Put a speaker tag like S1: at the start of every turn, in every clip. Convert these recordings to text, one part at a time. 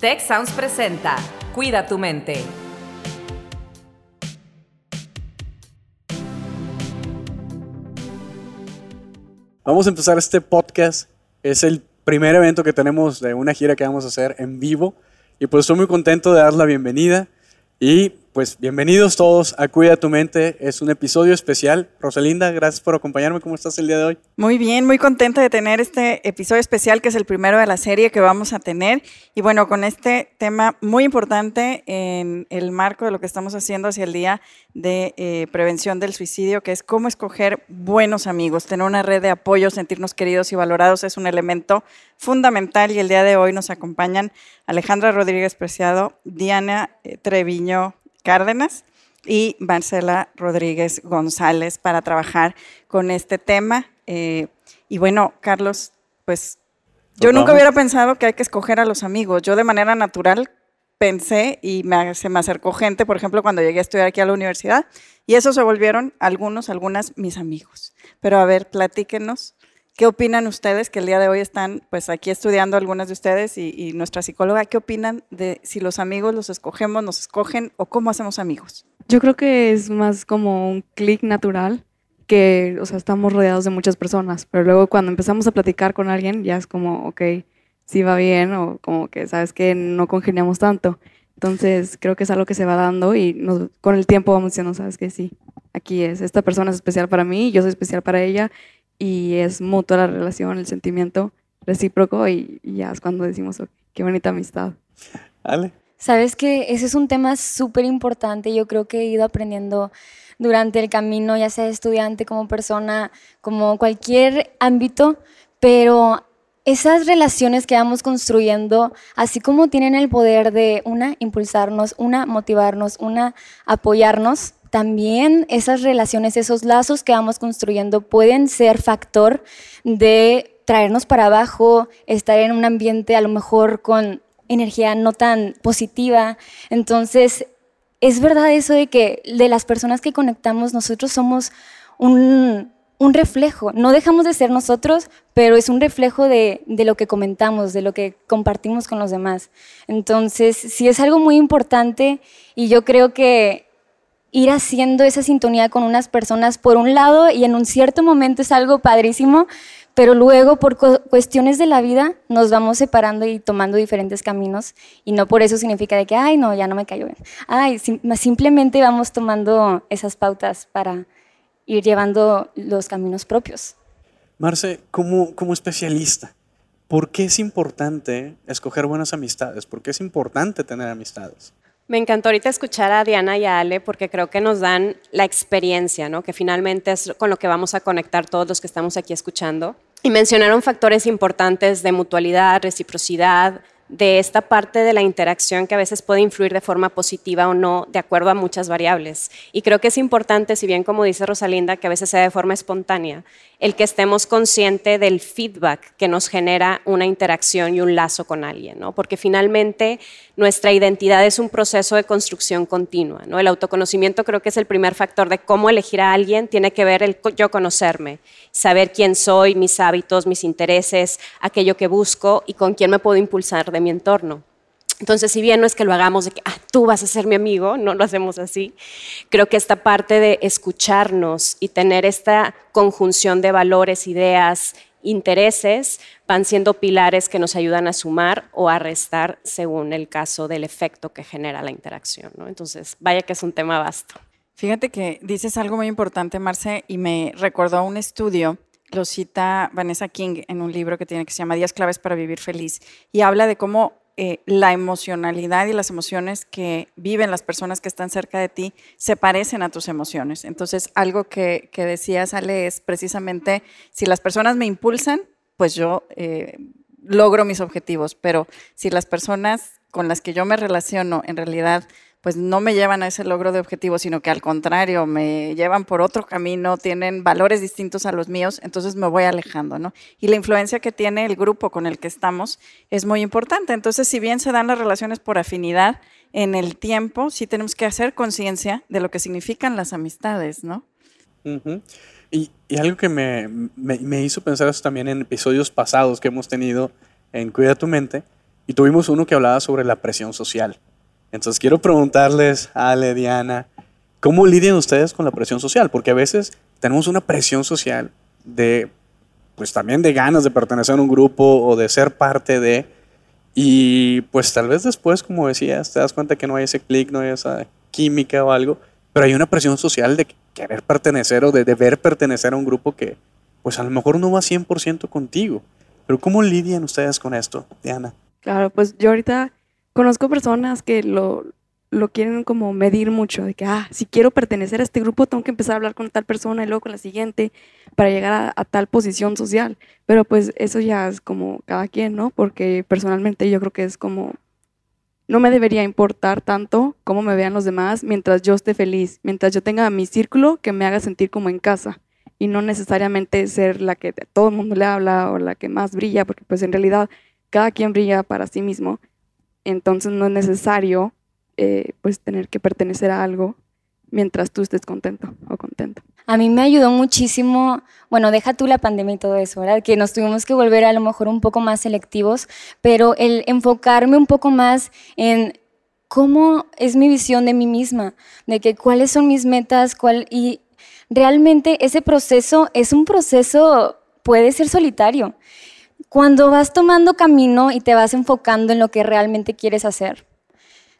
S1: Tech Sounds presenta Cuida tu mente.
S2: Vamos a empezar este podcast. Es el primer evento que tenemos de una gira que vamos a hacer en vivo. Y pues estoy muy contento de dar la bienvenida. Y pues bienvenidos todos a Cuida tu mente. Es un episodio especial. Rosalinda, gracias por acompañarme. ¿Cómo estás el día de hoy?
S3: Muy bien, muy contenta de tener este episodio especial que es el primero de la serie que vamos a tener. Y bueno, con este tema muy importante en el marco de lo que estamos haciendo hacia el Día de eh, Prevención del Suicidio, que es cómo escoger buenos amigos. Tener una red de apoyo, sentirnos queridos y valorados es un elemento fundamental. Y el día de hoy nos acompañan Alejandra Rodríguez Preciado, Diana eh, Treviño Cárdenas y Marcela Rodríguez González para trabajar con este tema. Eh, y bueno, Carlos, pues yo nunca hubiera pensado que hay que escoger a los amigos. Yo de manera natural pensé y se me acercó gente, por ejemplo, cuando llegué a estudiar aquí a la universidad, y esos se volvieron algunos, algunas mis amigos. Pero a ver, platíquenos ¿Qué opinan ustedes que el día de hoy están pues aquí estudiando algunas de ustedes y, nuestra psicóloga? ¿Qué opinan de si los amigos los escogemos, nos escogen o cómo hacemos amigos?
S4: Yo creo que es más como un clic natural que, o sea, estamos rodeados de muchas personas, pero luego cuando empezamos a platicar con alguien ya es como, ok, sí va bien o como que sabes que no congeniamos tanto. Entonces creo que es algo que se va dando y con el tiempo vamos diciendo, sabes que sí, aquí es, esta persona es especial para mí, yo soy especial para ella y es mutua la relación, el sentimiento recíproco y, ya es cuando decimos, qué bonita amistad.
S2: Ale.
S5: Sabes que ese es un tema súper importante, yo creo que he ido aprendiendo durante el camino, ya sea estudiante, como persona, como cualquier ámbito, pero esas relaciones que vamos construyendo, así como tienen el poder de, una, impulsarnos, una, motivarnos, una, apoyarnos, también esas relaciones, esos lazos que vamos construyendo pueden ser factor de traernos para abajo, estar en un ambiente a lo mejor con energía no tan positiva. Entonces, es verdad eso de que de las personas que conectamos nosotros somos un, reflejo. No dejamos de ser nosotros, pero es un reflejo de, de, lo que comentamos, de lo que compartimos con los demás. Entonces, sí es algo muy importante y yo creo que ir haciendo esa sintonía con unas personas por un lado y en un cierto momento es algo padrísimo, pero luego por cuestiones de la vida nos vamos separando y tomando diferentes caminos y no por eso significa de que, ay, no, ya no me cayó bien. Ay, simplemente vamos tomando esas pautas para ir llevando los caminos propios.
S2: Marce, como, como especialista, ¿por qué es importante escoger buenas amistades? ¿Por qué es importante tener amistades?
S6: Me encantó ahorita escuchar a Diana y a Ale porque creo que nos dan la experiencia, ¿no? que finalmente es con lo que vamos a conectar todos los que estamos aquí escuchando. Y mencionaron factores importantes de mutualidad, reciprocidad, de esta parte de la interacción que a veces puede influir de forma positiva o no, de acuerdo a muchas variables. Y creo que es importante, si bien como dice Rosalinda, que a veces sea de forma espontánea, el que estemos conscientes del feedback que nos genera una interacción y un lazo con alguien, ¿no? porque finalmente nuestra identidad es un proceso de construcción continua. ¿no? El autoconocimiento creo que es el primer factor de cómo elegir a alguien, tiene que ver el yo conocerme, saber quién soy, mis hábitos, mis intereses, aquello que busco y con quién me puedo impulsar mi entorno. Entonces, si bien no es que lo hagamos de que ah, tú vas a ser mi amigo, no lo hacemos así, creo que esta parte de escucharnos y tener esta conjunción de valores, ideas, intereses, van siendo pilares que nos ayudan a sumar o a restar según el caso del efecto que genera la interacción. Entonces, vaya que es un tema vasto.
S3: Fíjate que dices algo muy importante, Marce, y me recordó un estudio lo cita Vanessa King en un libro que tiene que se llama Días claves para vivir feliz y habla de cómo eh, la emocionalidad y las emociones que viven las personas que están cerca de ti se parecen a tus emociones. Entonces, algo que, que decías, Ale, es precisamente, si las personas me impulsan, pues yo eh, logro mis objetivos, pero si las personas con las que yo me relaciono en realidad pues no me llevan a ese logro de objetivo, sino que al contrario, me llevan por otro camino, tienen valores distintos a los míos, entonces me voy alejando, ¿no? Y la influencia que tiene el grupo con el que estamos es muy importante. Entonces, si bien se dan las relaciones por afinidad, en el tiempo sí tenemos que hacer conciencia de lo que significan las amistades, ¿no?
S2: y, algo que me, me, me hizo pensar eso también en episodios pasados que hemos tenido en Cuida tu mente, y tuvimos uno que hablaba sobre la presión social. Entonces quiero preguntarles, Ale, Diana, ¿cómo lidian ustedes con la presión social? Porque a veces tenemos una presión social de, pues también de ganas de pertenecer a un grupo o de ser parte de, y pues tal vez después, como decías, te das cuenta que no hay ese clic, no hay esa química o algo, pero hay una presión social de querer pertenecer o de deber pertenecer a un grupo que pues a lo mejor no va 100% contigo. Pero ¿cómo lidian ustedes con esto, Diana?
S4: Claro, pues yo ahorita conozco personas que lo, lo quieren como medir mucho, de que, ah, si quiero pertenecer a este grupo, tengo que empezar a hablar con tal persona y luego con la siguiente para llegar a, a, tal posición social. Pero pues eso ya es como cada quien, ¿no? Porque personalmente yo creo que es como, no me debería importar tanto cómo me vean los demás mientras yo esté feliz, mientras yo tenga mi círculo que me haga sentir como en casa y no necesariamente ser la que todo el mundo le habla o la que más brilla, porque pues en realidad cada quien brilla para sí mismo, entonces no es necesario eh, pues tener que pertenecer a algo mientras tú estés contento o contento.
S5: A mí me ayudó muchísimo, bueno, deja tú la pandemia y todo eso, ¿verdad? Que nos tuvimos que volver a lo mejor un poco más selectivos, pero el enfocarme un poco más en cómo es mi visión de mí misma, de que cuáles son mis metas, cuál, y realmente ese proceso es un proceso, puede ser solitario. Cuando vas tomando camino y te vas enfocando en lo que realmente quieres hacer,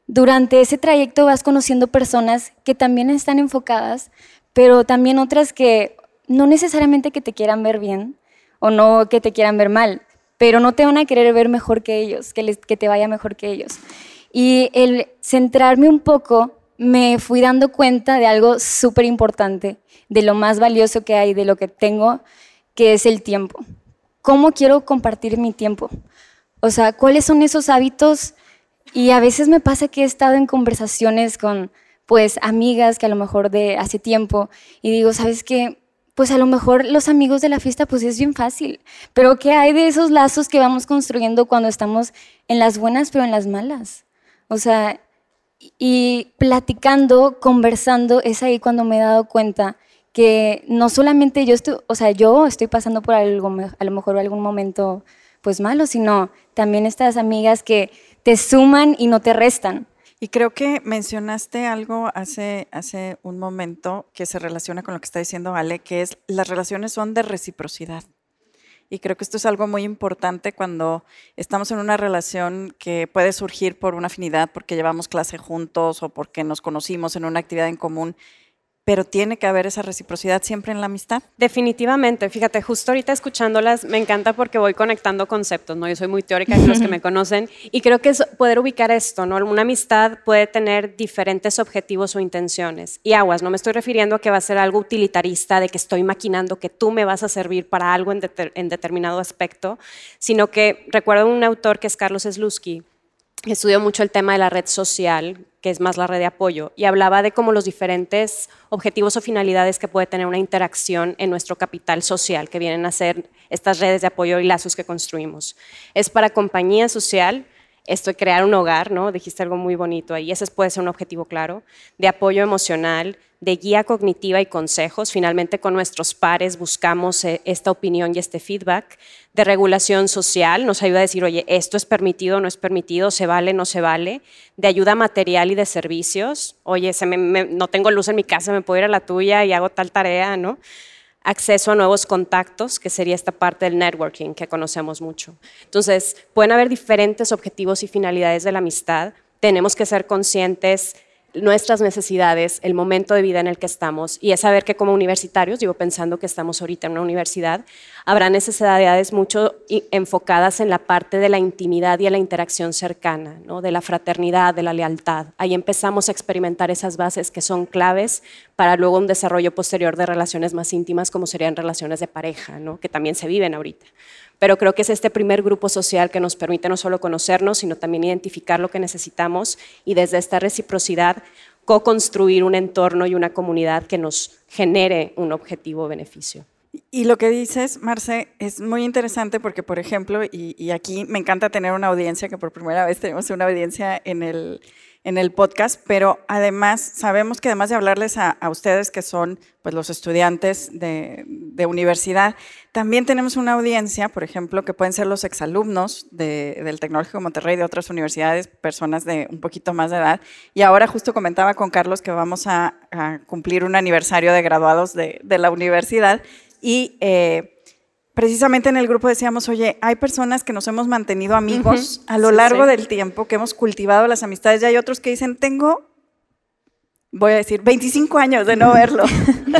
S5: durante ese trayecto vas conociendo personas que también están enfocadas, pero también otras que no necesariamente que te quieran ver bien o no que te quieran ver mal, pero no te van a querer ver mejor que ellos, que, que te vaya mejor que ellos. Y el centrarme un poco, me fui dando cuenta de algo súper importante, de lo más valioso que hay, de lo que tengo, que es el tiempo. ¿Cómo quiero compartir mi tiempo? O sea, ¿cuáles son esos hábitos? Y a veces me pasa que he estado en conversaciones con pues amigas que a lo mejor de hace tiempo y digo, ¿sabes qué? Pues a lo mejor los amigos de la fiesta pues es bien fácil, pero ¿qué hay de esos lazos que vamos construyendo cuando estamos en las buenas pero en las malas? O sea, y platicando, conversando, es ahí cuando me he dado cuenta que no solamente yo estoy, o sea, yo estoy pasando por algo, a lo mejor algún momento pues malo, sino también estas amigas que te suman y no te restan.
S3: Y creo que mencionaste algo hace, hace un momento que se relaciona con lo que está diciendo Ale, que es las relaciones son de reciprocidad. Y creo que esto es algo muy importante cuando estamos en una relación que puede surgir por una afinidad, porque llevamos clase juntos o porque nos conocimos en una actividad en común pero tiene que haber esa reciprocidad siempre en la amistad.
S6: Definitivamente, fíjate, justo ahorita escuchándolas me encanta porque voy conectando conceptos, ¿no? Yo soy muy teórica, los que me conocen, y creo que es poder ubicar esto, ¿no? Una amistad puede tener diferentes objetivos o intenciones. Y aguas, no me estoy refiriendo a que va a ser algo utilitarista, de que estoy maquinando que tú me vas a servir para algo en, en determinado aspecto, sino que recuerdo un autor que es Carlos Slusky, estudió mucho el tema de la red social, es más la red de apoyo, y hablaba de cómo los diferentes objetivos o finalidades que puede tener una interacción en nuestro capital social, que vienen a ser estas redes de apoyo y lazos que construimos. Es para compañía social, esto de crear un hogar, ¿no? Dijiste algo muy bonito ahí, ese puede ser un objetivo claro, de apoyo emocional, de guía cognitiva y consejos. Finalmente, con nuestros pares buscamos eh, esta opinión y este feedback de regulación social. Nos ayuda a decir, oye, esto es permitido, no es permitido, se vale, no se vale. De ayuda material y de servicios. Oye, no tengo luz en mi casa, me puedo ir a la tuya y hago tal tarea, ¿no? Acceso a nuevos contactos, que sería esta parte del networking que conocemos mucho. Entonces, pueden haber diferentes objetivos y finalidades de la amistad. Tenemos que ser conscientes nuestras necesidades, el momento de vida en el que estamos y es saber que como universitarios, digo pensando que estamos ahorita en una universidad, habrá necesidades mucho enfocadas en la parte de la intimidad y a la interacción cercana, ¿no? de la fraternidad, de la lealtad. Ahí empezamos a experimentar esas bases que son claves para luego un desarrollo posterior de relaciones más íntimas como serían relaciones de pareja, ¿no? que también se viven ahorita pero creo que es este primer grupo social que nos permite no solo conocernos, sino también identificar lo que necesitamos y desde esta reciprocidad co-construir un entorno y una comunidad que nos genere un objetivo beneficio.
S3: Y lo que dices, Marce, es muy interesante porque, por ejemplo, y, aquí me encanta tener una audiencia, que por primera vez tenemos una audiencia en el, en el podcast, pero además sabemos que además de hablarles a, a ustedes que son pues, los estudiantes de, de, universidad, también tenemos una audiencia, por ejemplo, que pueden ser los exalumnos de, del Tecnológico de Monterrey, de otras universidades, personas de un poquito más de edad. Y ahora justo comentaba con Carlos que vamos a, a cumplir un aniversario de graduados de, de la universidad y... Eh, precisamente en el grupo decíamos, oye, hay personas que nos hemos mantenido amigos uh -huh. a lo sí, largo sí. del tiempo, que hemos cultivado las amistades, y hay otros que dicen, tengo, voy a decir, 25 años de no verlo,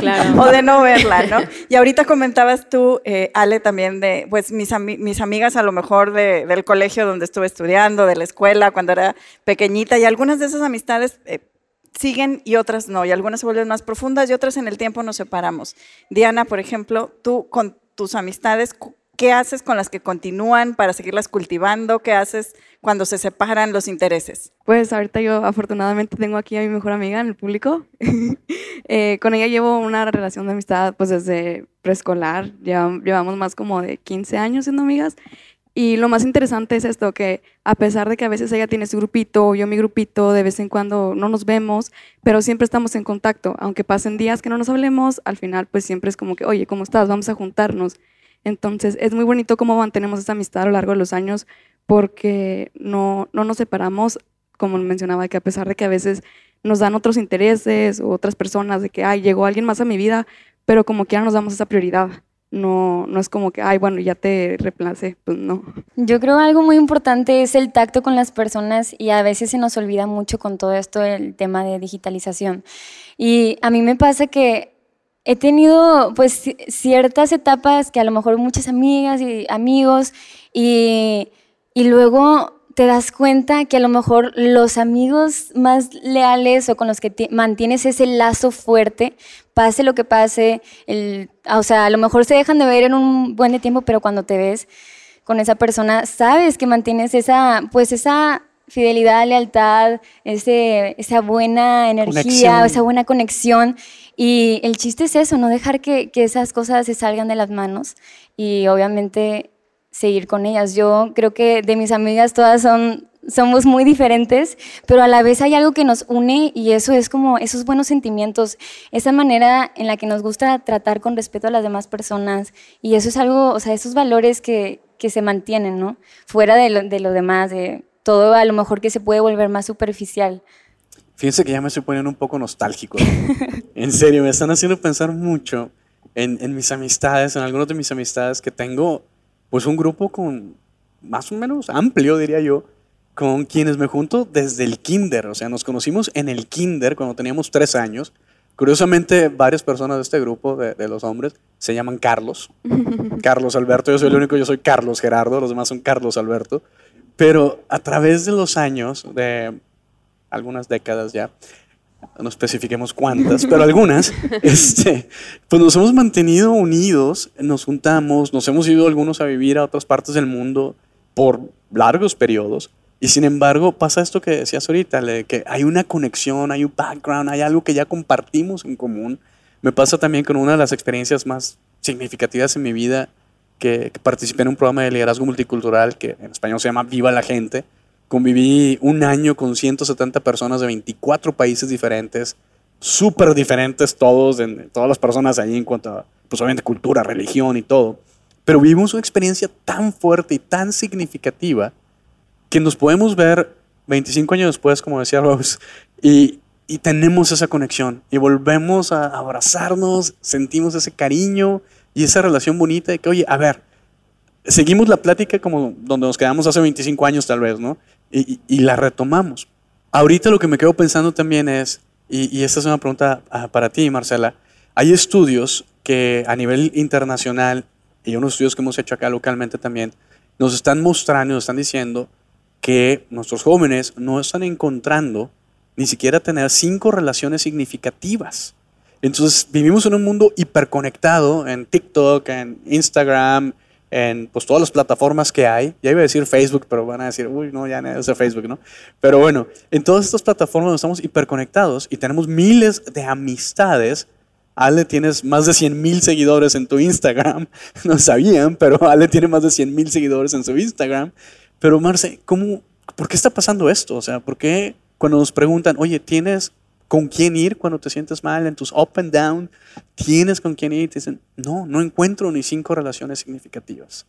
S3: claro. o de no verla, ¿no? Y ahorita comentabas tú, eh, Ale, también de, pues, mis, ami mis amigas a lo mejor de, del colegio donde estuve estudiando, de la escuela, cuando era pequeñita, y algunas de esas amistades... Eh, siguen y otras no, y algunas se vuelven más profundas y otras en el tiempo nos separamos. Diana, por ejemplo, tú con tus amistades, ¿qué haces con las que continúan para seguirlas cultivando? ¿Qué haces cuando se separan los intereses?
S4: Pues ahorita yo afortunadamente tengo aquí a mi mejor amiga en el público. eh, con ella llevo una relación de amistad pues desde preescolar, llevamos más como de 15 años siendo amigas. Y lo más interesante es esto, que a pesar de que a veces ella tiene su grupito, yo mi grupito, de vez en cuando no nos vemos, pero siempre estamos en contacto. Aunque pasen días que no nos hablemos, al final pues siempre es como que, oye, ¿cómo estás? Vamos a juntarnos. Entonces es muy bonito cómo mantenemos esta amistad a lo largo de los años porque no, no nos separamos, como mencionaba, que a pesar de que a veces nos dan otros intereses o otras personas, de que, ay, llegó alguien más a mi vida, pero como quiera nos damos esa prioridad no, no es como que, ay, bueno, ya te reemplacé, pues no.
S5: Yo creo algo muy importante es el tacto con las personas y a veces se nos olvida mucho con todo esto el tema de digitalización. Y a mí me pasa que he tenido pues ciertas etapas que a lo mejor muchas amigas y amigos y, y luego te das cuenta que a lo mejor los amigos más leales o con los que mantienes ese lazo fuerte, pase lo que pase, el, o sea, a lo mejor se dejan de ver en un buen de tiempo, pero cuando te ves con esa persona, sabes que mantienes esa, pues esa fidelidad, lealtad, ese, esa buena energía, conexión. esa buena conexión. Y el chiste es eso, no dejar que, que esas cosas se salgan de las manos y obviamente seguir con ellas. Yo creo que de mis amigas todas son, somos muy diferentes, pero a la vez hay algo que nos une y eso es como esos buenos sentimientos, esa manera en la que nos gusta tratar con respeto a las demás personas y eso es algo, o sea, esos valores que, que se mantienen, ¿no? Fuera de lo, de lo demás, de todo a lo mejor que se puede volver más superficial.
S2: Fíjense que ya me estoy poniendo un poco nostálgico. en serio, me están haciendo pensar mucho en, en mis amistades, en algunas de mis amistades que tengo pues un grupo con más o menos amplio, diría yo, con quienes me junto desde el kinder. O sea, nos conocimos en el kinder cuando teníamos tres años. Curiosamente, varias personas de este grupo, de, de los hombres, se llaman Carlos. Carlos Alberto, yo soy el único, yo soy Carlos Gerardo, los demás son Carlos Alberto. Pero a través de los años, de algunas décadas ya, no especifiquemos cuántas, pero algunas, este, pues nos hemos mantenido unidos, nos juntamos, nos hemos ido algunos a vivir a otras partes del mundo por largos periodos. Y sin embargo, pasa esto que decías ahorita, que hay una conexión, hay un background, hay algo que ya compartimos en común. Me pasa también con una de las experiencias más significativas en mi vida, que, que participé en un programa de liderazgo multicultural que en español se llama Viva la Gente, Conviví un año con 170 personas de 24 países diferentes, súper diferentes todos, en, todas las personas allí en cuanto a, pues obviamente, cultura, religión y todo. Pero vivimos una experiencia tan fuerte y tan significativa que nos podemos ver 25 años después, como decía Rose, y, y tenemos esa conexión y volvemos a abrazarnos, sentimos ese cariño y esa relación bonita de que, oye, a ver, seguimos la plática como donde nos quedamos hace 25 años tal vez, ¿no? Y, la retomamos. Ahorita lo que me quedo pensando también es, y, esta es una pregunta uh, para ti, Marcela, hay estudios que a nivel internacional y unos estudios que hemos hecho acá localmente también, nos están mostrando, nos están diciendo que nuestros jóvenes no están encontrando ni siquiera tener cinco relaciones significativas. Entonces vivimos en un mundo hiperconectado en TikTok, en Instagram, en pues, todas las plataformas que hay. Ya iba a decir Facebook, pero van a decir, uy, no, ya no es Facebook, ¿no? Pero bueno, en todas estas plataformas estamos hiperconectados y tenemos miles de amistades. Ale, tienes más de 100 mil seguidores en tu Instagram. No sabían, pero Ale tiene más de 100 mil seguidores en su Instagram. Pero Marce, ¿cómo, ¿por qué está pasando esto? O sea, ¿por qué cuando nos preguntan, oye, ¿tienes con quién ir cuando te sientes mal en tus up and down? ¿Tienes con quién ir? Y te dicen, no, no encuentro ni cinco relaciones significativas.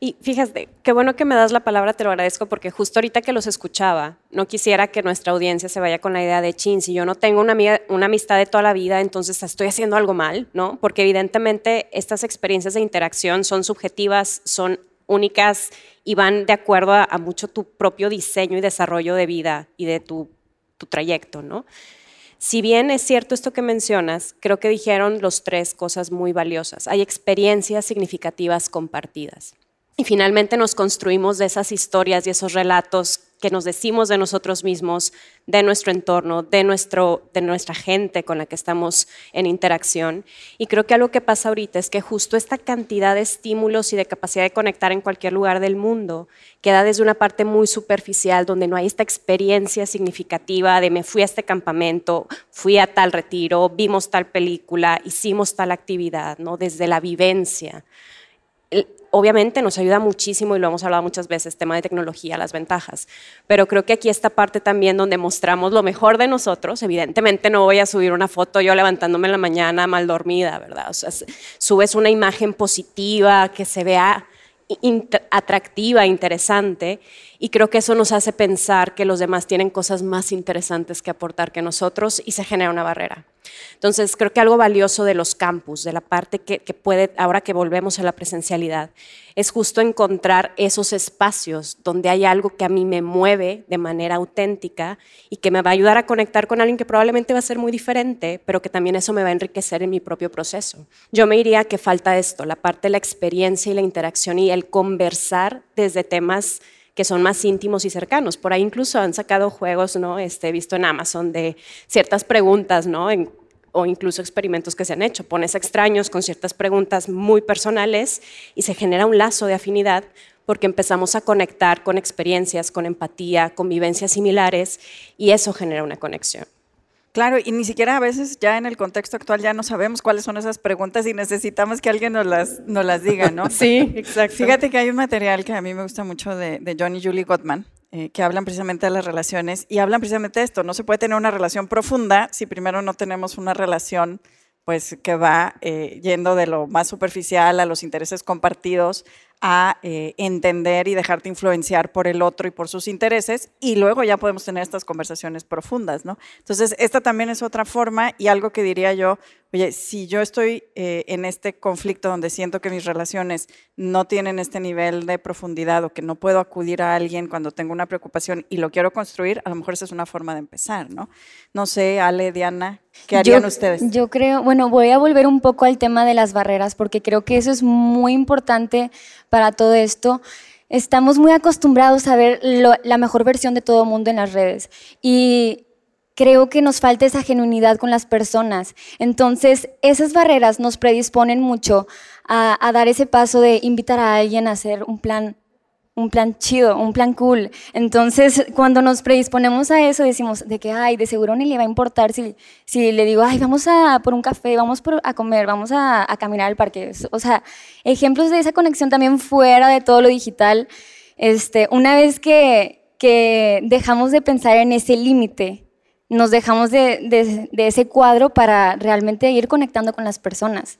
S6: Y fíjate, qué bueno que me das la palabra, te lo agradezco, porque justo ahorita que los escuchaba, no quisiera que nuestra audiencia se vaya con la idea de, chin, si yo no tengo una, una amistad de toda la vida, entonces estoy haciendo algo mal, ¿no? Porque evidentemente estas experiencias de interacción son subjetivas, son únicas y van de acuerdo a, mucho tu propio diseño y desarrollo de vida y de tu, tu trayecto, ¿no? Si bien es cierto esto que mencionas, creo que dijeron los tres cosas muy valiosas. Hay experiencias significativas compartidas. Y finalmente nos construimos de esas historias y esos relatos que nos decimos de nosotros mismos, de nuestro entorno, de, nuestro, de nuestra gente con la que estamos en interacción. Y creo que algo que pasa ahorita es que justo esta cantidad de estímulos y de capacidad de conectar en cualquier lugar del mundo queda desde una parte muy superficial, donde no hay esta experiencia significativa de me fui a este campamento, fui a tal retiro, vimos tal película, hicimos tal actividad, ¿no? desde la vivencia obviamente nos ayuda muchísimo y lo hemos hablado muchas veces, tema de tecnología, las ventajas, pero creo que aquí esta parte también donde mostramos lo mejor de nosotros, evidentemente no voy a subir una foto yo levantándome en la mañana mal dormida, ¿verdad? O sea, subes una imagen positiva que se vea atractiva, interesante, y creo que eso nos hace pensar que los demás tienen cosas más interesantes que aportar que nosotros y se genera una barrera. Entonces, creo que algo valioso de los campus, de la parte que, puede, ahora que volvemos a la presencialidad, es justo encontrar esos espacios donde hay algo que a mí me mueve de manera auténtica y que me va a ayudar a conectar con alguien que probablemente va a ser muy diferente, pero que también eso me va a enriquecer en mi propio proceso. Yo me diría que falta esto, la parte de la experiencia y la interacción y el conversar desde temas que son más íntimos y cercanos. Por ahí incluso han sacado juegos, ¿no? Este, visto en Amazon de ciertas preguntas, ¿no? O incluso experimentos que se han hecho. Pones extraños con ciertas preguntas muy personales y se genera un lazo de afinidad porque empezamos a conectar con experiencias, con empatía, con vivencias similares y eso genera una conexión.
S3: Claro, y ni siquiera a veces ya en el contexto actual ya no sabemos cuáles son esas preguntas y necesitamos que alguien nos las, nos las diga, ¿no?
S6: Sí, exacto.
S3: Fíjate que hay un material que a mí me gusta mucho de, de John y Julie Gottman, eh, que hablan precisamente de las relaciones y hablan precisamente de esto. No se puede tener una relación profunda si primero no tenemos una relación pues que va eh, yendo de lo más superficial a los intereses compartidos, a eh, entender y dejarte influenciar por el otro y por sus intereses, y luego ya podemos tener estas conversaciones profundas, ¿no? Entonces, esta también es otra forma y algo que diría yo, oye, si yo estoy eh, en este conflicto donde siento que mis relaciones no tienen este nivel de profundidad o que no puedo acudir a alguien cuando tengo una preocupación y lo quiero construir, a lo mejor esa es una forma de empezar, ¿no? No sé, Ale, Diana, ¿qué harían ustedes?
S5: Yo creo, bueno, voy a volver un poco al tema de las barreras porque creo que eso es muy importante para todo esto. Estamos muy acostumbrados a ver la mejor versión de todo el mundo en las redes y creo que nos falta esa genuinidad con las personas. Entonces, esas barreras nos predisponen mucho a, a dar ese paso de invitar a alguien a hacer un plan un plan chido, un plan cool. Entonces, cuando nos predisponemos a eso, decimos de que, ay, de seguro ni le va a importar si, si le digo, ay, vamos a por un café, vamos a comer, vamos a, caminar al parque. O sea, ejemplos de esa conexión también fuera de todo lo digital. Este, una vez que, que dejamos de pensar en ese límite, nos dejamos de, ese cuadro para realmente ir conectando con las personas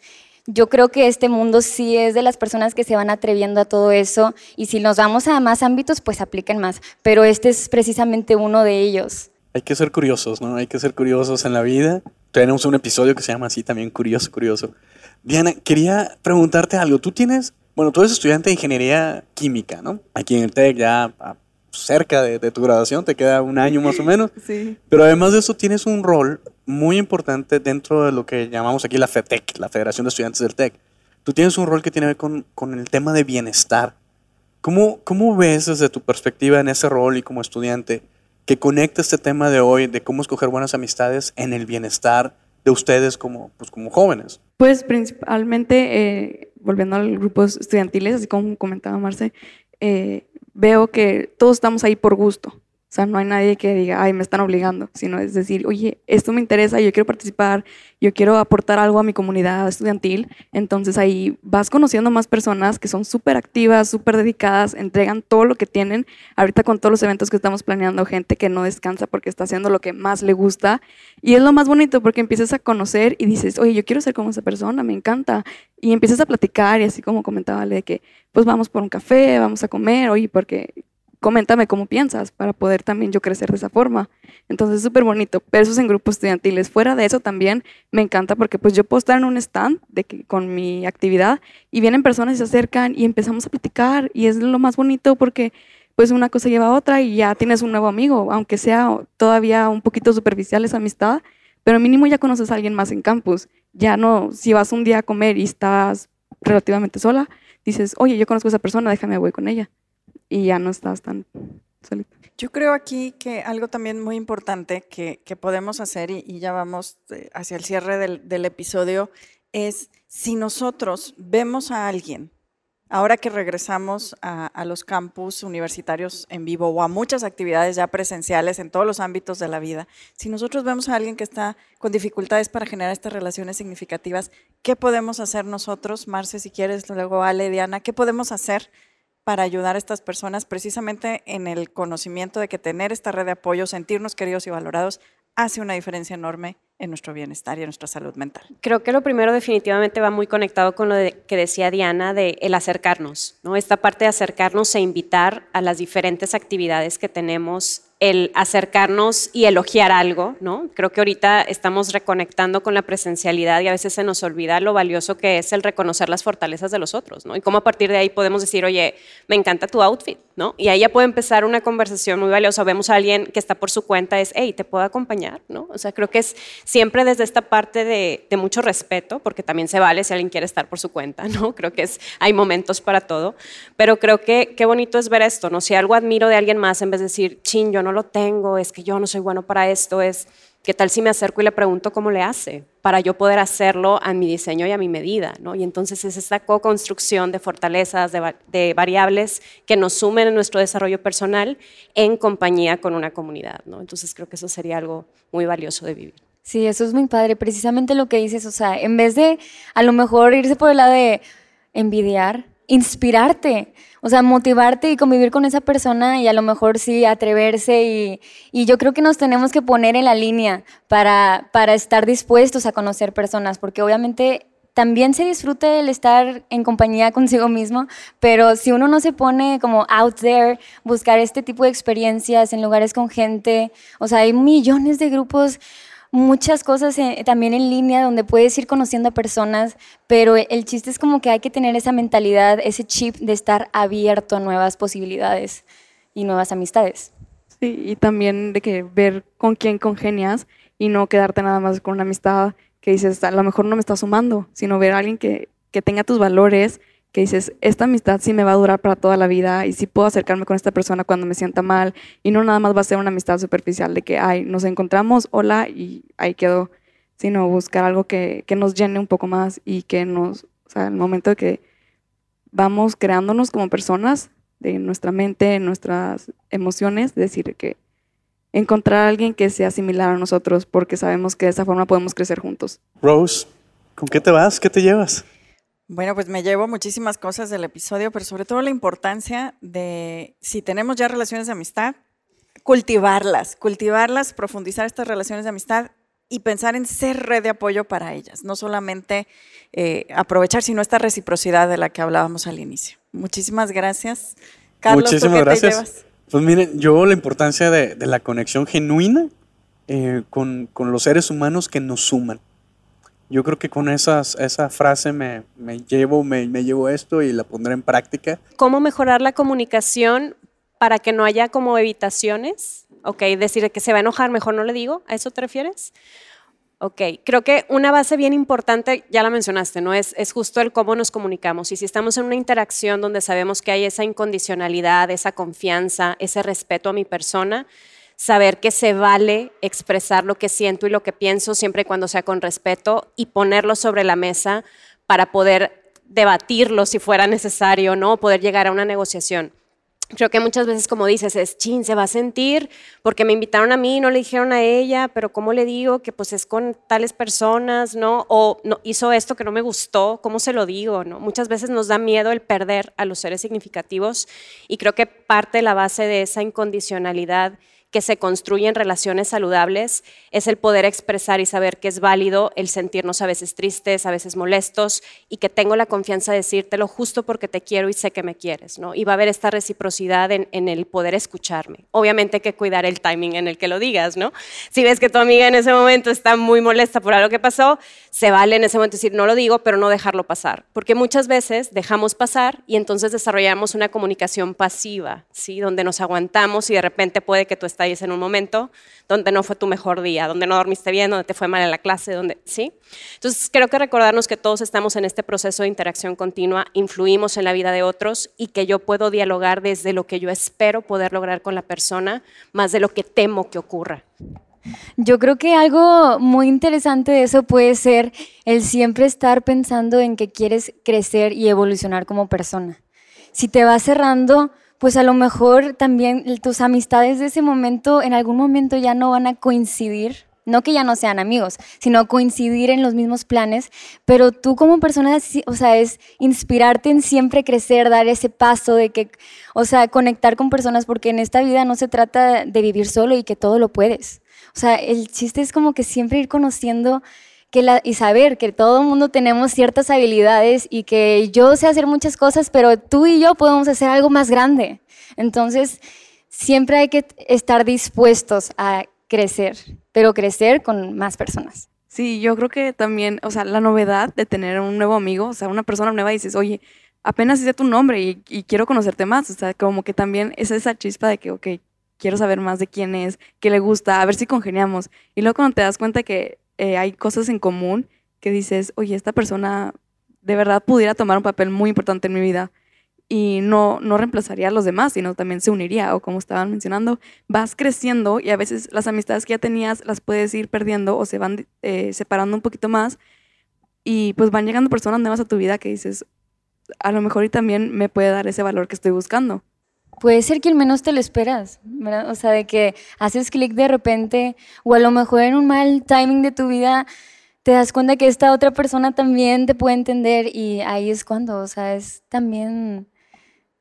S5: yo creo que este mundo sí es de las personas que se van atreviendo a todo eso y si nos vamos a más ámbitos, pues apliquen más, pero este es precisamente uno de ellos.
S2: Hay que ser curiosos, ¿no? Hay que ser curiosos en la vida. Tenemos un episodio que se llama así también, Curioso, Curioso. Diana, quería preguntarte algo. Tú tienes, bueno, tú eres estudiante de ingeniería química, ¿no? Aquí en el TEC ya cerca de, tu graduación, te queda un año más o menos.
S3: sí.
S2: Pero además de eso tienes un rol muy importante dentro de lo que llamamos aquí la FETEC, la Federación de Estudiantes del TEC. Tú tienes un rol que tiene que ver con, con el tema de bienestar. ¿Cómo, ¿Cómo ves desde tu perspectiva en ese rol y como estudiante que conecta este tema de hoy de cómo escoger buenas amistades en el bienestar de ustedes como, pues, como jóvenes?
S4: Pues principalmente, eh, volviendo al grupo estudiantiles, así como comentaba Marce, eh, veo que todos estamos ahí por gusto. O sea, no hay nadie que diga, ay, me están obligando, sino es decir, oye, esto me interesa, yo quiero participar, yo quiero aportar algo a mi comunidad estudiantil. Entonces ahí vas conociendo más personas que son súper activas, súper dedicadas, entregan todo lo que tienen. Ahorita con todos los eventos que estamos planeando, gente que no descansa porque está haciendo lo que más le gusta. Y es lo más bonito porque empiezas a conocer y dices, oye, yo quiero ser como esa persona, me encanta. Y empiezas a platicar y así como comentaba, de que pues vamos por un café, vamos a comer, oye, porque coméntame cómo piensas para poder también yo crecer de esa forma. Entonces es súper bonito, pero eso es en grupos estudiantiles. Fuera de eso también me encanta porque pues yo puedo estar en un stand de que, con mi actividad y vienen personas y se acercan y empezamos a platicar y es lo más bonito porque pues una cosa lleva a otra y ya tienes un nuevo amigo, aunque sea todavía un poquito superficial esa amistad, pero mínimo ya conoces a alguien más en campus. Ya no, si vas un día a comer y estás relativamente sola, dices, oye, yo conozco a esa persona, déjame voy con ella y ya no estás tan solita.
S3: Yo creo aquí que algo también muy importante que, que podemos hacer, y, ya vamos eh, hacia el cierre del, del episodio, es si nosotros vemos a alguien Ahora que regresamos a, a, los campus universitarios en vivo o a muchas actividades ya presenciales en todos los ámbitos de la vida, si nosotros vemos a alguien que está con dificultades para generar estas relaciones significativas, ¿qué podemos hacer nosotros? Marce, si quieres, luego Ale, Diana, ¿qué podemos hacer para ayudar a estas personas precisamente en el conocimiento de que tener esta red de apoyo, sentirnos queridos y valorados, hace una diferencia enorme en nuestro bienestar y en nuestra salud mental.
S6: Creo que lo primero definitivamente va muy conectado con lo que decía Diana de el acercarnos, ¿no? Esta parte de acercarnos e invitar a las diferentes actividades que tenemos el acercarnos y elogiar algo, ¿no? Creo que ahorita estamos reconectando con la presencialidad y a veces se nos olvida lo valioso que es el reconocer las fortalezas de los otros, ¿no? Y cómo a partir de ahí podemos decir, oye, me encanta tu outfit, ¿no? Y ahí ya puede empezar una conversación muy valiosa. Vemos a alguien que está por su cuenta, es, hey, ¿te puedo acompañar? ¿no? O sea, creo que es siempre desde esta parte de, de mucho respeto, porque también se vale si alguien quiere estar por su cuenta, ¿no? Creo que es, hay momentos para todo, pero creo que qué bonito es ver esto, ¿no? Si algo admiro de alguien más, en vez de decir, chin, yo no lo tengo, es que yo no soy bueno para esto, es ¿Qué tal si me acerco y le pregunto cómo le hace para yo poder hacerlo a mi diseño y a mi medida? ¿no? Y entonces es esta co-construcción de fortalezas, de, de, variables que nos sumen en nuestro desarrollo personal en compañía con una comunidad. ¿no? Entonces creo que eso sería algo muy valioso de vivir.
S5: Sí, eso es muy padre. Precisamente lo que dices, o sea, en vez de a lo mejor irse por el lado de envidiar, inspirarte, o sea, motivarte y convivir con esa persona y a lo mejor sí atreverse y, y, yo creo que nos tenemos que poner en la línea para, para estar dispuestos a conocer personas, porque obviamente también se disfruta el estar en compañía consigo mismo, pero si uno no se pone como out there, buscar este tipo de experiencias en lugares con gente, o sea, hay millones de grupos muchas cosas también en línea donde puedes ir conociendo a personas, pero el chiste es como que hay que tener esa mentalidad, ese chip de estar abierto a nuevas posibilidades y nuevas amistades.
S4: Sí, y también de que ver con quién congenias y no quedarte nada más con una amistad que dices, a lo mejor no me está sumando, sino ver a alguien que, que tenga tus valores que dices, esta amistad sí me va a durar para toda la vida y sí puedo acercarme con esta persona cuando me sienta mal y no nada más va a ser una amistad superficial de que, ay, nos encontramos, hola y ahí quedó, sino buscar algo que, que nos llene un poco más y que nos, o sea, el momento que vamos creándonos como personas de nuestra mente, nuestras emociones, decir que encontrar a alguien que sea similar a nosotros porque sabemos que de esa forma podemos crecer juntos.
S2: Rose, ¿con qué te vas? ¿Qué te llevas?
S3: Bueno, pues me llevo muchísimas cosas del episodio, pero sobre todo la importancia de, si tenemos ya relaciones de amistad, cultivarlas, cultivarlas, profundizar estas relaciones de amistad y pensar en ser red de apoyo para ellas, no solamente eh, aprovechar, sino esta reciprocidad de la que hablábamos al inicio. Muchísimas gracias. Carlos,
S2: Muchísimas gracias. Pues miren, yo la importancia de, de la conexión genuina eh, con, con los seres humanos que nos suman yo creo que con esas, esa frase me, me llevo, me, me, llevo esto y la pondré en práctica.
S6: ¿Cómo mejorar la comunicación para que no haya como evitaciones? Ok, decir que se va a enojar, mejor no le digo, ¿a eso te refieres? Ok, creo que una base bien importante, ya la mencionaste, ¿no? Es, es justo el cómo nos comunicamos. Y si estamos en una interacción donde sabemos que hay esa incondicionalidad, esa confianza, ese respeto a mi persona, saber que se vale expresar lo que siento y lo que pienso siempre y cuando sea con respeto y ponerlo sobre la mesa para poder debatirlo si fuera necesario, ¿no? Poder llegar a una negociación. creo que muchas veces, como dices, es chin, se va a sentir porque me invitaron a mí, no le dijeron a ella, pero ¿cómo le digo que pues es con tales personas, ¿no? O no, hizo esto que no me gustó, ¿cómo se lo digo, ¿no? Muchas veces nos da miedo el perder a los seres significativos y creo que parte de la base de esa incondicionalidad que se construyen relaciones saludables es el poder expresar y saber que es válido el sentirnos a veces tristes, a veces molestos y que tengo la confianza de decírtelo justo porque te quiero y sé que me quieres, ¿no? Y va a haber esta reciprocidad en, en el poder escucharme. Obviamente hay que cuidar el timing en el que lo digas, ¿no? Si ves que tu amiga en ese momento está muy molesta por algo que pasó, se vale en ese momento decir, no lo digo, pero no dejarlo pasar. Porque muchas veces dejamos pasar y entonces desarrollamos una comunicación pasiva, ¿sí? Donde nos aguantamos y de repente puede que tú estés estáis en un momento donde no fue tu mejor día, donde no dormiste bien, donde te fue mal en la clase, donde, ¿sí? Entonces, creo que recordarnos que todos estamos en este proceso de interacción continua, influimos en la vida de otros y que yo puedo dialogar desde lo que yo espero poder lograr con la persona, más de lo que temo que ocurra.
S5: Yo creo que algo muy interesante de eso puede ser el siempre estar pensando en que quieres crecer y evolucionar como persona. Si te vas cerrando pues a lo mejor también tus amistades de ese momento en algún momento ya no van a coincidir. No que ya no sean amigos, sino coincidir en los mismos planes, pero tú como persona, o sea, es inspirarte en siempre crecer, dar ese paso de que, o sea, conectar con personas, porque en esta vida no se trata de vivir solo y que todo lo puedes. O sea, el chiste es como que siempre ir conociendo y saber que todo el mundo tenemos ciertas habilidades y que yo sé hacer muchas cosas, pero tú y yo podemos hacer algo más grande. Entonces, siempre hay que estar dispuestos a crecer, pero crecer con más personas.
S4: Sí, yo creo que también, o sea, la novedad de tener un nuevo amigo, o sea, una persona nueva dices, oye, apenas hice tu nombre y, y, quiero conocerte más, o sea, como que también es esa chispa de que, ok, quiero saber más de quién es, qué le gusta, a ver si congeniamos. Y luego cuando te das cuenta que eh, hay cosas en común que dices, oye, esta persona de verdad pudiera tomar un papel muy importante en mi vida y no, no reemplazaría a los demás, sino también se uniría, o como estaban mencionando, vas creciendo y a veces las amistades que ya tenías las puedes ir perdiendo o se van eh, separando un poquito más y pues van llegando personas nuevas a tu vida que dices, a lo mejor y también me puede dar ese valor que estoy buscando
S5: puede ser que al menos te lo esperas, ¿verdad? O sea, de que haces clic de repente o a lo mejor en un mal timing de tu vida te das cuenta que esta otra persona también te puede entender y ahí es cuando, o sea, es también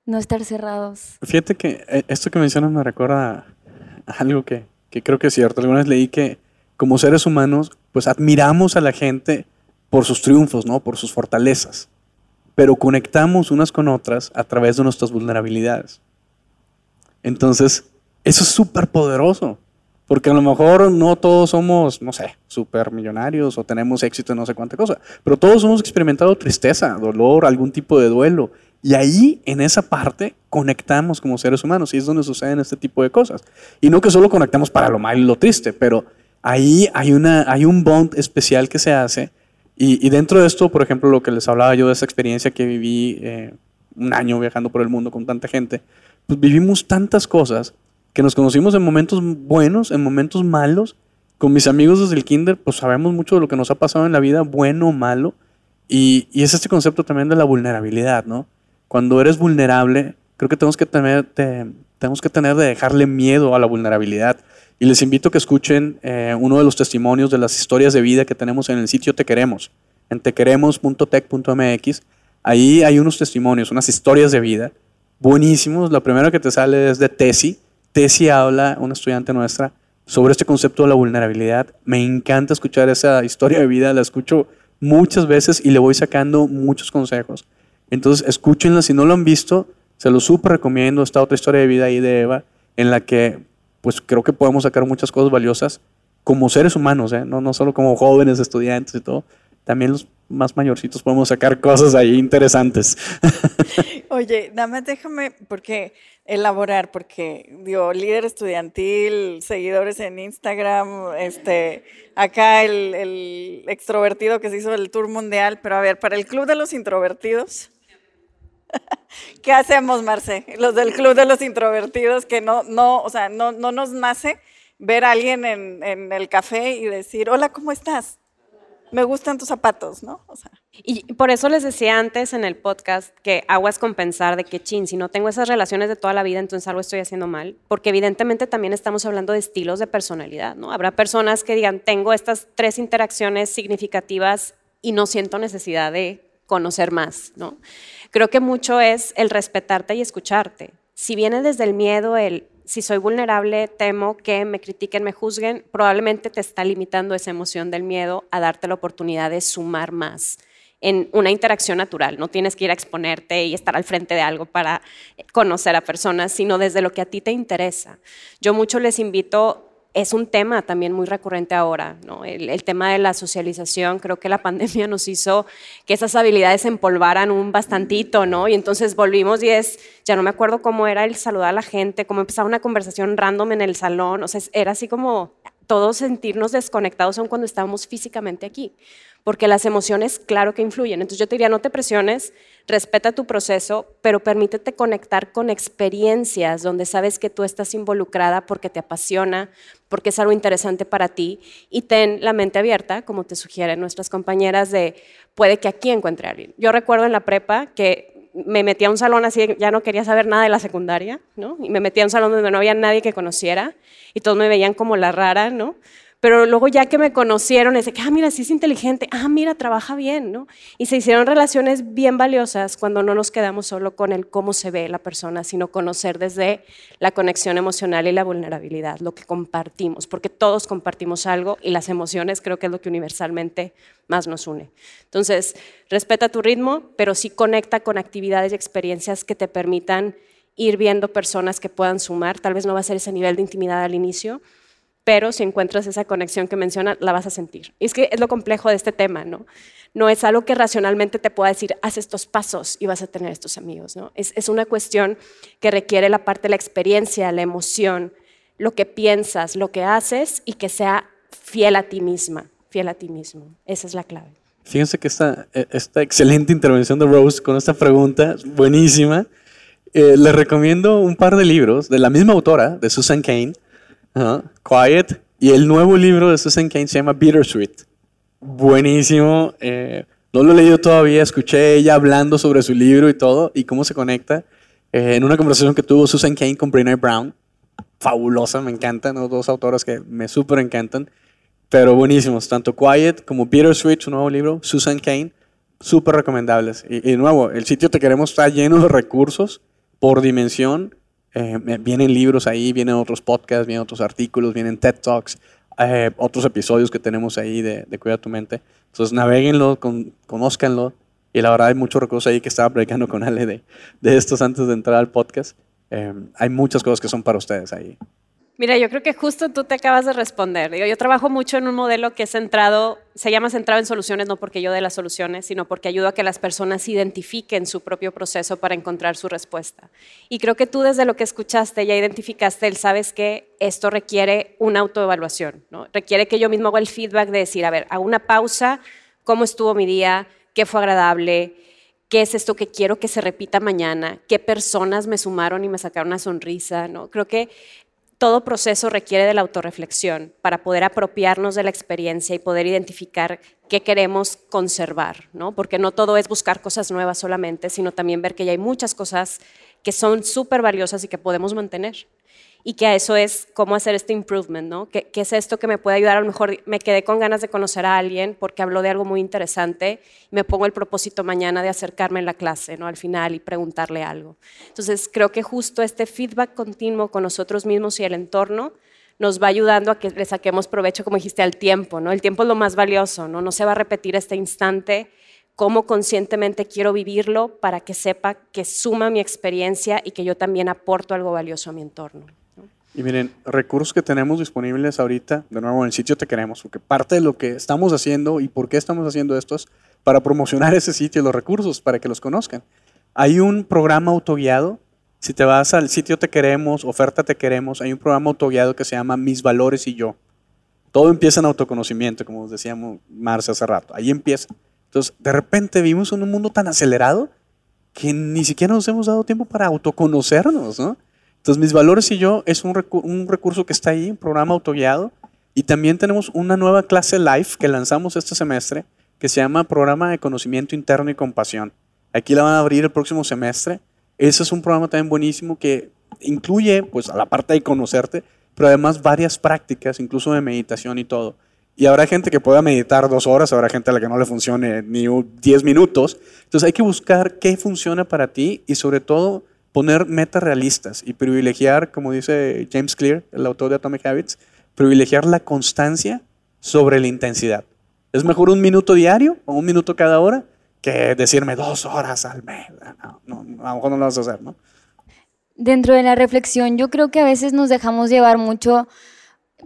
S5: no estar cerrados.
S2: Fíjate que eh, esto que mencionas me recuerda a algo que, que creo que es cierto. Alguna vez leí que como seres humanos, pues admiramos a la gente por sus triunfos, ¿no? Por sus fortalezas, pero conectamos unas con otras a través de nuestras vulnerabilidades. Entonces, eso es súper poderoso. Porque a lo mejor no todos somos, no sé, súper millonarios o tenemos éxito en no sé cuánta cosa, pero todos hemos experimentado tristeza, dolor, algún tipo de duelo. Y ahí, en esa parte, conectamos como seres humanos y es donde suceden este tipo de cosas. Y no que solo conectamos para lo malo y lo triste, pero ahí hay, una, hay un bond especial que se hace. Y, dentro de esto, por ejemplo, lo que les hablaba yo de esa experiencia que viví eh, un año viajando por el mundo con tanta gente, pues vivimos tantas cosas que nos conocimos en momentos buenos, en momentos malos. Con mis amigos desde el kinder, pues sabemos mucho de lo que nos ha pasado en la vida, bueno o malo. Y, es este concepto también de la vulnerabilidad, ¿no? Cuando eres vulnerable, creo que tenemos que tener, tenemos que tener de dejarle miedo a la vulnerabilidad. Y les invito a que escuchen eh, uno de los testimonios de las historias de vida que tenemos en el sitio Te Queremos, en tequeremos.tech.mx. Ahí hay unos testimonios, unas historias de vida buenísimos. La primera que te sale es de Tesi. Tesi habla, una estudiante nuestra, sobre este concepto de la vulnerabilidad. Me encanta escuchar esa historia de vida, la escucho muchas veces y le voy sacando muchos consejos. Entonces, escúchenla, si no lo han visto, se lo súper recomiendo. Esta otra historia de vida ahí de Eva, en la que pues creo que podemos sacar muchas cosas valiosas como seres humanos, ¿eh? no, no solo como jóvenes, estudiantes y todo, también los más mayorcitos podemos sacar cosas ahí interesantes.
S3: Oye, dame, déjame, porque elaborar, porque digo, líder estudiantil, seguidores en Instagram, este, acá el, el extrovertido que se hizo el tour mundial, pero a ver, para el club de los introvertidos, ¿qué hacemos, Marce? Los del club de los introvertidos que no, no, o sea, no, no nos nace ver a alguien en, en el café y decir, hola, ¿cómo estás? Me gustan tus zapatos, ¿no?
S6: Y por eso les decía antes en el podcast que aguas con pensar de que, chin, si no tengo esas relaciones de toda la vida, entonces algo estoy haciendo mal. Porque evidentemente también estamos hablando de estilos de personalidad, ¿no? Habrá personas que digan, tengo estas tres interacciones significativas y no siento necesidad de conocer más, ¿no? Creo que mucho es el respetarte y escucharte. Si viene desde el miedo, el si soy vulnerable, temo que me critiquen, me juzguen, probablemente te está limitando esa emoción del miedo a darte la oportunidad de sumar más en una interacción natural. No tienes que ir a exponerte y estar al frente de algo para conocer a personas, sino desde lo que a ti te interesa. Yo mucho les invito es un tema también muy recurrente ahora, ¿no? el, tema de la socialización, creo que la pandemia nos hizo que esas habilidades se empolvaran un bastantito, ¿no? Y entonces volvimos y es, ya no me acuerdo cómo era el saludar a la gente, cómo empezaba una conversación random en el salón, o sea, era así como todos sentirnos desconectados aun cuando estábamos físicamente aquí porque las emociones, claro que influyen. Entonces yo te diría, no te presiones, respeta tu proceso, pero permítete conectar con experiencias donde sabes que tú estás involucrada porque te apasiona, porque es algo interesante para ti y ten la mente abierta, como te sugieren nuestras compañeras, de puede que aquí encuentre a alguien. Yo recuerdo en la prepa que me metía a un salón así, ya no quería saber nada de la secundaria, ¿no? Y me metía a un salón donde no había nadie que conociera y todos me veían como la rara, ¿no? Pero luego ya que me conocieron, es que, ah, mira, sí es inteligente, ah, mira, trabaja bien, ¿no? Y se hicieron relaciones bien valiosas cuando no nos quedamos solo con el cómo se ve la persona, sino conocer desde la conexión emocional y la vulnerabilidad, lo que compartimos, porque todos compartimos algo y las emociones creo que es lo que universalmente más nos une. Entonces, respeta tu ritmo, pero sí conecta con actividades y experiencias que te permitan ir viendo personas que puedan sumar. Tal vez no va a ser ese nivel de intimidad al inicio, pero si encuentras esa conexión que menciona, la vas a sentir. Y es que es lo complejo de este tema, ¿no? No es algo que racionalmente te pueda decir, haz estos pasos y vas a tener estos amigos, ¿no? Es, es una cuestión que requiere la parte de la experiencia, la emoción, lo que piensas, lo que haces y que sea fiel a ti misma, fiel a ti mismo. Esa es la clave.
S2: Fíjense que esta, e, esta excelente intervención de Rose con esta pregunta, buenísima. Eh, les recomiendo un par de libros de la misma autora, de Susan Cain, Quiet. Y el nuevo libro de Susan Cain se llama Bittersweet. Buenísimo. Eh, no lo he leído todavía. Escuché ella hablando sobre su libro y todo y cómo se conecta. Eh, en una conversación que tuvo Susan Cain con Brené Brown. Fabulosa, me encantan. Dos autoras que me súper encantan. Pero buenísimos. Tanto Quiet como Bittersweet, su nuevo libro. Susan Cain. Súper recomendables. Y, nuevo, el sitio Te Queremos está lleno de recursos por dimensión eh, vienen libros ahí, vienen otros podcasts, vienen otros artículos, vienen TED Talks, eh, otros episodios que tenemos ahí de, Cuida tu mente. Entonces, naveguenlo, con, conózcanlo. Y la verdad hay muchos recursos ahí que estaba predicando con Ale de, de estos antes de entrar al podcast. Eh, hay muchas cosas que son para ustedes ahí.
S6: Mira, yo creo que justo tú te acabas de responder. yo trabajo mucho en un modelo que es centrado, se llama centrado en soluciones, no porque yo dé las soluciones, sino porque ayudo a que las personas identifiquen su propio proceso para encontrar su respuesta. Y creo que tú desde lo que escuchaste ya identificaste el, sabes que esto requiere una autoevaluación, ¿no? requiere que yo mismo haga el feedback de decir, a ver, hago una pausa, ¿cómo estuvo mi día? ¿Qué fue agradable? ¿Qué es esto que quiero que se repita mañana? ¿Qué personas me sumaron y me sacaron una sonrisa? ¿no? Creo que todo proceso requiere de la autorreflexión para poder apropiarnos de la experiencia y poder identificar qué queremos conservar, ¿no? Porque no todo es buscar cosas nuevas solamente, sino también ver que ya hay muchas cosas que son súper valiosas y que podemos mantener y que a eso es cómo hacer este improvement, ¿no? ¿Qué, ¿Qué, es esto que me puede ayudar? A lo mejor me quedé con ganas de conocer a alguien porque habló de algo muy interesante y me pongo el propósito mañana de acercarme en la clase, ¿no? Al final y preguntarle algo. Entonces, creo que justo este feedback continuo con nosotros mismos y el entorno nos va ayudando a que le saquemos provecho, como dijiste, al tiempo, ¿no? El tiempo es lo más valioso, ¿no? No se va a repetir este instante cómo conscientemente quiero vivirlo para que sepa que suma mi experiencia y que yo también aporto algo valioso a mi entorno.
S2: Y miren, recursos que tenemos disponibles ahorita, de nuevo en el sitio te queremos, porque parte de lo que estamos haciendo y por qué estamos haciendo esto es para promocionar ese sitio y los recursos, para que los conozcan. Hay un programa autoguiado, si te vas al sitio te queremos, oferta te queremos, hay un programa autoguiado que se llama Mis Valores y Yo. Todo empieza en autoconocimiento, como decíamos Marcia hace rato, ahí empieza. Entonces, de repente vivimos en un mundo tan acelerado que ni siquiera nos hemos dado tiempo para autoconocernos, ¿no? Entonces, Mis Valores y yo es un, recurso que está ahí, un programa autoguiado. Y también tenemos una nueva clase live que lanzamos este semestre, que se llama Programa de Conocimiento Interno y Compasión. Aquí la van a abrir el próximo semestre. Ese es un programa también buenísimo que incluye, pues, a la parte de conocerte, pero además varias prácticas, incluso de meditación y todo. Y habrá gente que pueda meditar dos horas, habrá gente a la que no le funcione ni 10 minutos. Entonces hay que buscar qué funciona para ti y sobre todo poner metas realistas y privilegiar, como dice James Clear, el autor de Atomic Habits, privilegiar la constancia sobre la intensidad. Es mejor un minuto diario o un minuto cada hora que decirme dos horas al mes. No, a lo mejor no lo vas a hacer, ¿no?
S5: Dentro de la reflexión, yo creo que a veces nos dejamos llevar mucho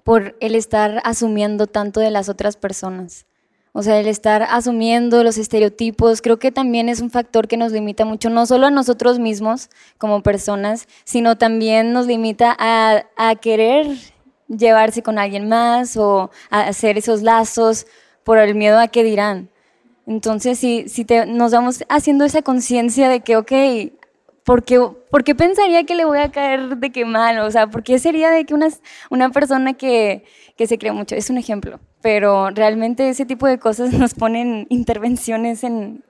S5: por el estar asumiendo tanto de las otras personas. O sea, el estar asumiendo los estereotipos, creo que también es un factor que nos limita mucho, no solo a nosotros mismos como personas, sino también nos limita a, a querer llevarse con alguien más o a hacer esos lazos por el miedo a qué dirán. Entonces, si, si te, nos vamos haciendo esa conciencia de que, ok, ¿por qué, pensaría que le voy a caer de qué mal? O sea, ¿por qué sería de que una, una persona que, que se cree mucho? Es un ejemplo, pero realmente ese tipo de cosas nos ponen intervenciones en,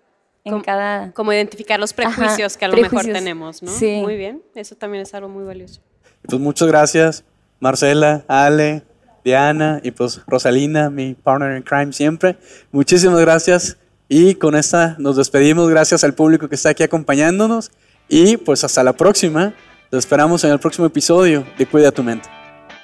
S5: en
S6: como,
S5: cada...
S6: Como identificar los prejuicios que a lo mejor tenemos, ¿no?
S5: Sí.
S6: Muy bien, eso también es algo muy valioso.
S2: Pues muchas gracias, Marcela, Ale, Diana y pues Rosalina, mi partner in crime siempre. Muchísimas gracias y con esta nos despedimos. Gracias al público que está aquí acompañándonos y pues hasta la próxima. Te esperamos en el próximo episodio de Cuida tu mente.